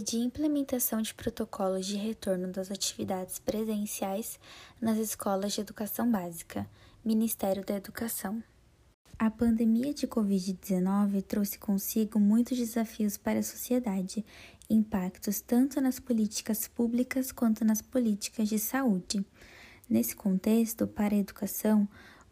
Guia de Implementação de Protocolos de Retorno das Atividades Presenciais nas Escolas de Educação Básica, Ministério da Educação. A pandemia de Covid-19 trouxe consigo muitos desafios para a sociedade, impactos tanto nas políticas públicas quanto nas políticas de saúde. Nesse contexto, para a educação,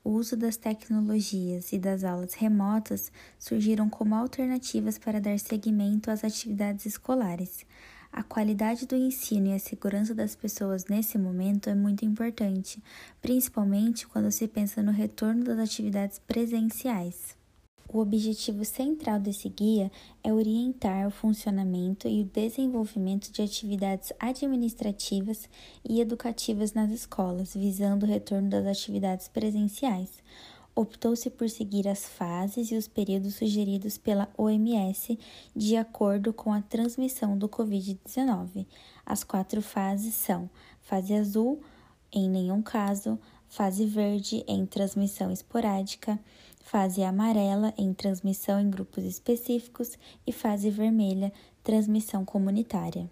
o uso das tecnologias e das aulas remotas surgiram como alternativas para dar seguimento às atividades escolares. A qualidade do ensino e a segurança das pessoas nesse momento é muito importante, principalmente quando se pensa no retorno das atividades presenciais. O objetivo central desse guia é orientar o funcionamento e o desenvolvimento de atividades administrativas e educativas nas escolas, visando o retorno das atividades presenciais. Optou-se por seguir as fases e os períodos sugeridos pela OMS de acordo com a transmissão do Covid-19. As quatro fases são: fase azul, em nenhum caso, fase verde, em transmissão esporádica fase amarela em transmissão em grupos específicos e fase vermelha, transmissão comunitária.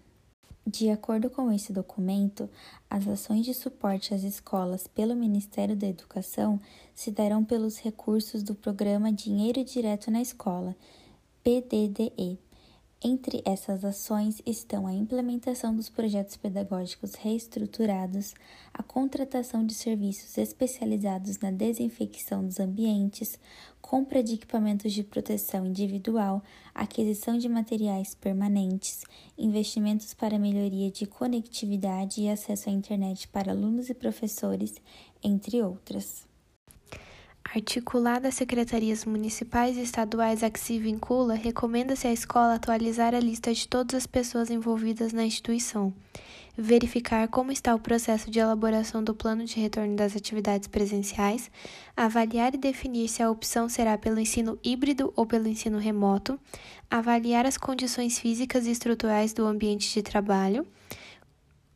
De acordo com esse documento, as ações de suporte às escolas pelo Ministério da Educação se darão pelos recursos do Programa Dinheiro Direto na Escola, PDDE, entre essas ações estão a implementação dos projetos pedagógicos reestruturados, a contratação de serviços especializados na desinfecção dos ambientes, compra de equipamentos de proteção individual, aquisição de materiais permanentes, investimentos para melhoria de conectividade e acesso à internet para alunos e professores, entre outras. Articulada às secretarias municipais e estaduais a que se vincula, recomenda-se à escola atualizar a lista de todas as pessoas envolvidas na instituição, verificar como está o processo de elaboração do plano de retorno das atividades presenciais, avaliar e definir se a opção será pelo ensino híbrido ou pelo ensino remoto, avaliar as condições físicas e estruturais do ambiente de trabalho,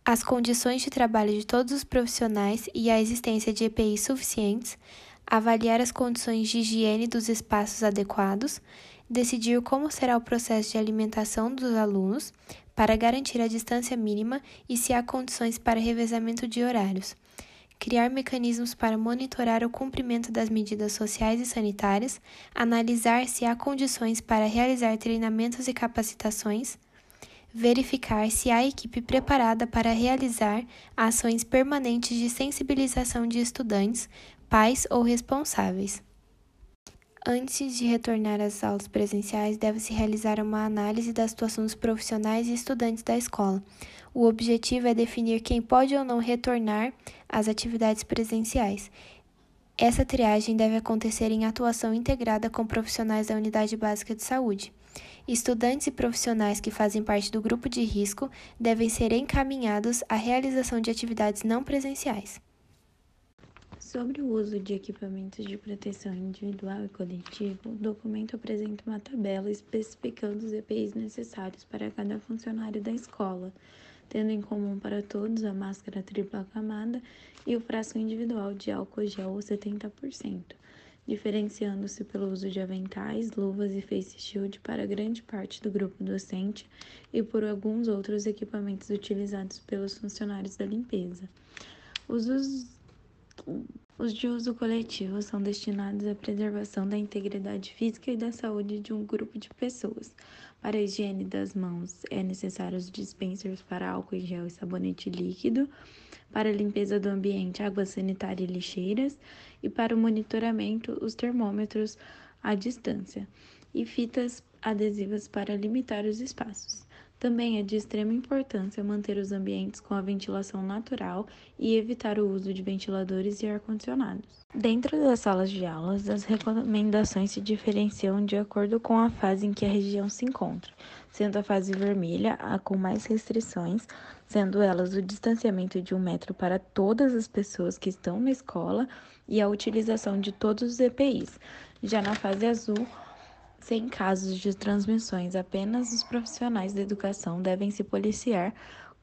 as condições de trabalho de todos os profissionais e a existência de EPIs suficientes avaliar as condições de higiene dos espaços adequados, decidir como será o processo de alimentação dos alunos para garantir a distância mínima e se há condições para revezamento de horários, criar mecanismos para monitorar o cumprimento das medidas sociais e sanitárias, analisar se há condições para realizar treinamentos e capacitações, verificar se há equipe preparada para realizar ações permanentes de sensibilização de estudantes pais ou responsáveis. Antes de retornar às aulas presenciais, deve-se realizar uma análise da situação dos profissionais e estudantes da escola. O objetivo é definir quem pode ou não retornar às atividades presenciais. Essa triagem deve acontecer em atuação integrada com profissionais da unidade básica de saúde. Estudantes e profissionais que fazem parte do grupo de risco devem ser encaminhados à realização de atividades não presenciais. Sobre o uso de equipamentos de proteção individual e coletivo, o documento apresenta uma tabela especificando os EPIs necessários para cada funcionário da escola, tendo em comum para todos a máscara tripla camada e o frasco individual de álcool gel 70%, diferenciando-se pelo uso de aventais, luvas e face shield para grande parte do grupo docente e por alguns outros equipamentos utilizados pelos funcionários da limpeza. Os usos os de uso coletivo são destinados à preservação da integridade física e da saúde de um grupo de pessoas. Para a higiene das mãos, é necessário os dispensers para álcool em gel e sabonete líquido, para a limpeza do ambiente, água sanitária e lixeiras, e para o monitoramento, os termômetros à distância, e fitas adesivas para limitar os espaços. Também é de extrema importância manter os ambientes com a ventilação natural e evitar o uso de ventiladores e ar-condicionados. Dentro das salas de aulas, as recomendações se diferenciam de acordo com a fase em que a região se encontra, sendo a fase vermelha a com mais restrições, sendo elas o distanciamento de um metro para todas as pessoas que estão na escola e a utilização de todos os EPIs. Já na fase azul, sem casos de transmissões, apenas os profissionais da educação devem se policiar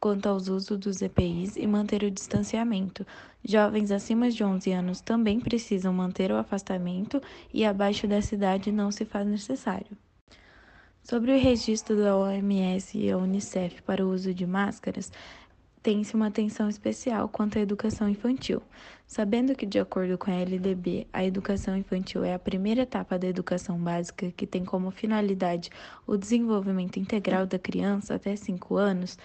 quanto aos usos dos EPIs e manter o distanciamento. Jovens acima de 11 anos também precisam manter o afastamento e abaixo dessa idade não se faz necessário. Sobre o registro da OMS e a Unicef para o uso de máscaras, tem-se uma atenção especial quanto à educação infantil, sabendo que, de acordo com a LDB, a educação infantil é a primeira etapa da educação básica que tem como finalidade o desenvolvimento integral da criança até 5 anos.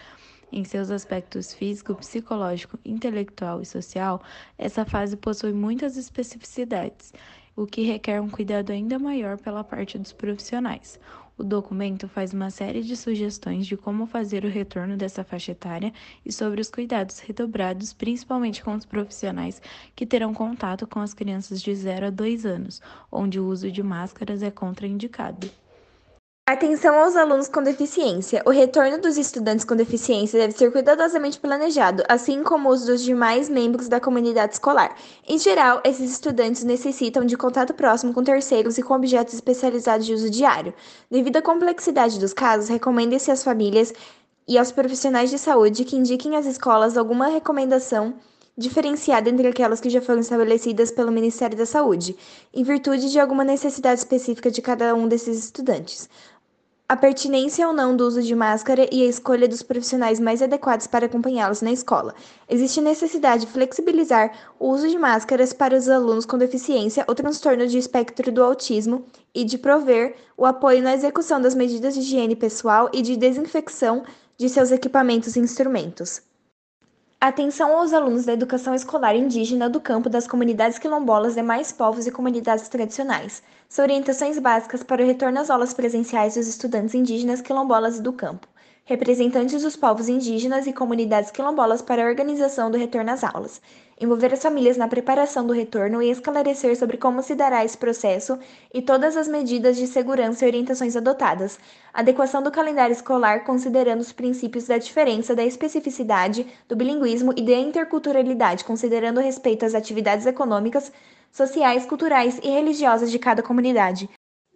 Em seus aspectos físico, psicológico, intelectual e social, essa fase possui muitas especificidades, o que requer um cuidado ainda maior pela parte dos profissionais. O documento faz uma série de sugestões de como fazer o retorno dessa faixa etária e sobre os cuidados redobrados, principalmente com os profissionais que terão contato com as crianças de 0 a 2 anos, onde o uso de máscaras é contraindicado. Atenção aos alunos com deficiência. O retorno dos estudantes com deficiência deve ser cuidadosamente planejado, assim como os dos demais membros da comunidade escolar. Em geral, esses estudantes necessitam de contato próximo com terceiros e com objetos especializados de uso diário. Devido à complexidade dos casos, recomenda-se às famílias e aos profissionais de saúde que indiquem às escolas alguma recomendação diferenciada entre aquelas que já foram estabelecidas pelo Ministério da Saúde, em virtude de alguma necessidade específica de cada um desses estudantes a pertinência ou não do uso de máscara e a escolha dos profissionais mais adequados para acompanhá-los na escola. Existe necessidade de flexibilizar o uso de máscaras para os alunos com deficiência ou transtorno de espectro do autismo e de prover o apoio na execução das medidas de higiene pessoal e de desinfecção de seus equipamentos e instrumentos. Atenção aos alunos da educação escolar indígena do campo das comunidades quilombolas, demais povos e comunidades tradicionais. São orientações básicas para o retorno às aulas presenciais dos estudantes indígenas quilombolas do campo representantes dos povos indígenas e comunidades quilombolas para a organização do retorno às aulas, envolver as famílias na preparação do retorno e esclarecer sobre como se dará esse processo e todas as medidas de segurança e orientações adotadas, adequação do calendário escolar considerando os princípios da diferença, da especificidade, do bilinguismo e da interculturalidade, considerando o respeito às atividades econômicas, sociais, culturais e religiosas de cada comunidade,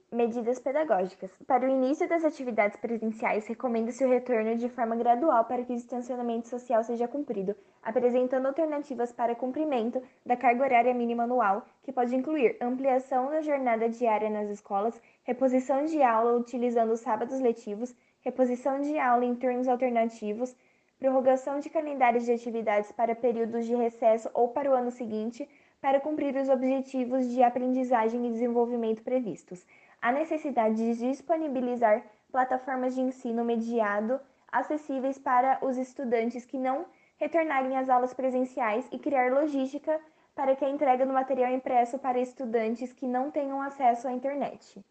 Medidas pedagógicas. Para o início das atividades presenciais, recomenda-se o retorno de forma gradual para que o distanciamento social seja cumprido, apresentando alternativas para cumprimento da carga horária mínima anual, que pode incluir ampliação da jornada diária nas escolas, reposição de aula utilizando os sábados letivos, reposição de aula em turnos alternativos, prorrogação de calendários de atividades para períodos de recesso ou para o ano seguinte, para cumprir os objetivos de aprendizagem e desenvolvimento previstos a necessidade de disponibilizar plataformas de ensino mediado acessíveis para os estudantes que não retornarem às aulas presenciais e criar logística para que a entrega do material impresso para estudantes que não tenham acesso à internet.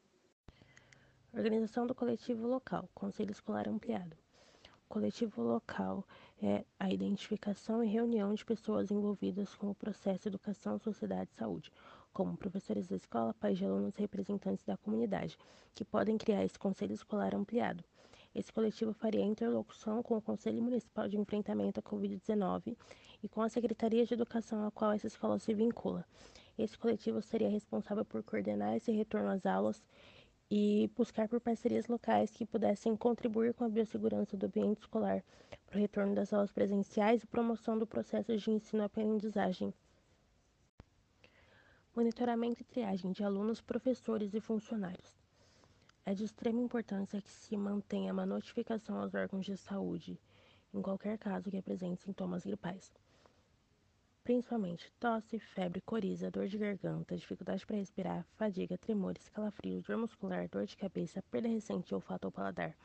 Organização do coletivo local, Conselho Escolar Ampliado. O coletivo local é a identificação e reunião de pessoas envolvidas com o processo Educação, Sociedade e Saúde, como professores da escola, pais de alunos e representantes da comunidade, que podem criar esse conselho escolar ampliado. Esse coletivo faria interlocução com o Conselho Municipal de Enfrentamento à Covid-19 e com a Secretaria de Educação a qual essa escola se vincula. Esse coletivo seria responsável por coordenar esse retorno às aulas e buscar por parcerias locais que pudessem contribuir com a biossegurança do ambiente escolar para o retorno das aulas presenciais e promoção do processo de ensino-aprendizagem. Monitoramento e triagem de alunos, professores e funcionários. É de extrema importância que se mantenha uma notificação aos órgãos de saúde em qualquer caso que apresente sintomas gripais, principalmente tosse, febre, coriza, dor de garganta, dificuldade para respirar, fadiga, tremores, calafrios, dor muscular, dor de cabeça, perda recente de olfato ou paladar,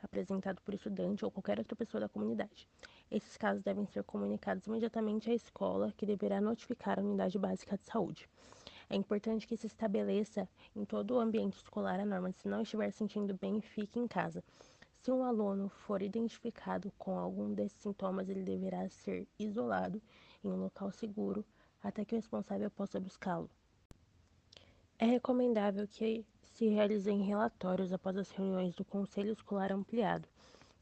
apresentado por estudante ou qualquer outra pessoa da comunidade. Esses casos devem ser comunicados imediatamente à escola, que deverá notificar a unidade básica de saúde. É importante que se estabeleça em todo o ambiente escolar a norma de se não estiver sentindo bem, fique em casa. Se um aluno for identificado com algum desses sintomas, ele deverá ser isolado em um local seguro até que o responsável possa buscá-lo. É recomendável que se realizem relatórios após as reuniões do Conselho Escolar Ampliado,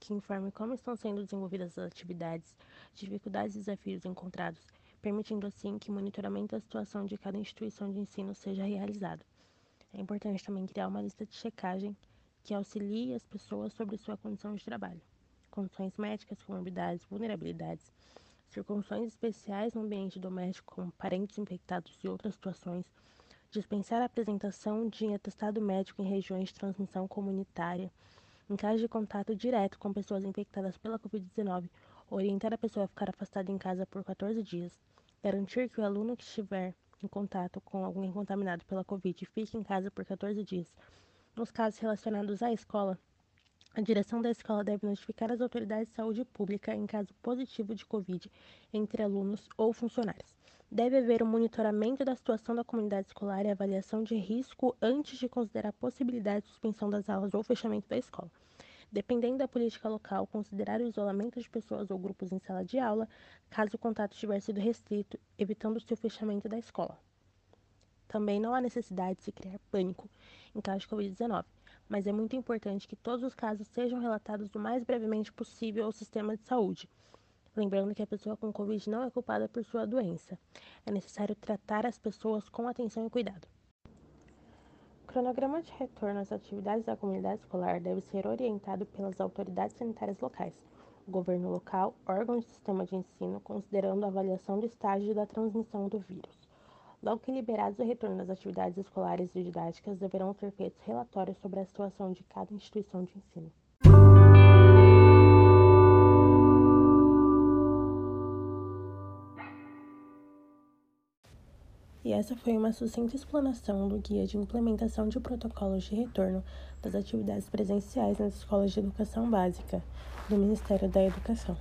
que informe como estão sendo desenvolvidas as atividades, dificuldades e desafios encontrados, permitindo assim que o monitoramento da situação de cada instituição de ensino seja realizado. É importante também criar uma lista de checagem que auxilie as pessoas sobre sua condição de trabalho, condições médicas, comorbidades, vulnerabilidades, circunstâncias especiais no ambiente doméstico, como parentes infectados e outras situações, dispensar a apresentação de atestado médico em regiões de transmissão comunitária, em caso de contato direto com pessoas infectadas pela Covid-19, orientar a pessoa a ficar afastada em casa por 14 dias, garantir que o aluno que estiver em contato com alguém contaminado pela Covid fique em casa por 14 dias. Nos casos relacionados à escola, a direção da escola deve notificar as autoridades de saúde pública em caso positivo de Covid entre alunos ou funcionários. Deve haver um monitoramento da situação da comunidade escolar e avaliação de risco antes de considerar a possibilidade de suspensão das aulas ou fechamento da escola. Dependendo da política local, considerar o isolamento de pessoas ou grupos em sala de aula, caso o contato tiver sido restrito, evitando-se o fechamento da escola. Também não há necessidade de se criar pânico em caso de Covid-19 mas é muito importante que todos os casos sejam relatados o mais brevemente possível ao sistema de saúde. Lembrando que a pessoa com Covid não é culpada por sua doença. É necessário tratar as pessoas com atenção e cuidado. O cronograma de retorno às atividades da comunidade escolar deve ser orientado pelas autoridades sanitárias locais, governo local, órgãos do sistema de ensino, considerando a avaliação do estágio da transmissão do vírus. Logo que liberados o retorno das atividades escolares e didáticas, deverão ser feitos relatórios sobre a situação de cada instituição de ensino. E essa foi uma sucinta explanação do Guia de Implementação de Protocolos de Retorno das Atividades Presenciais nas Escolas de Educação Básica do Ministério da Educação.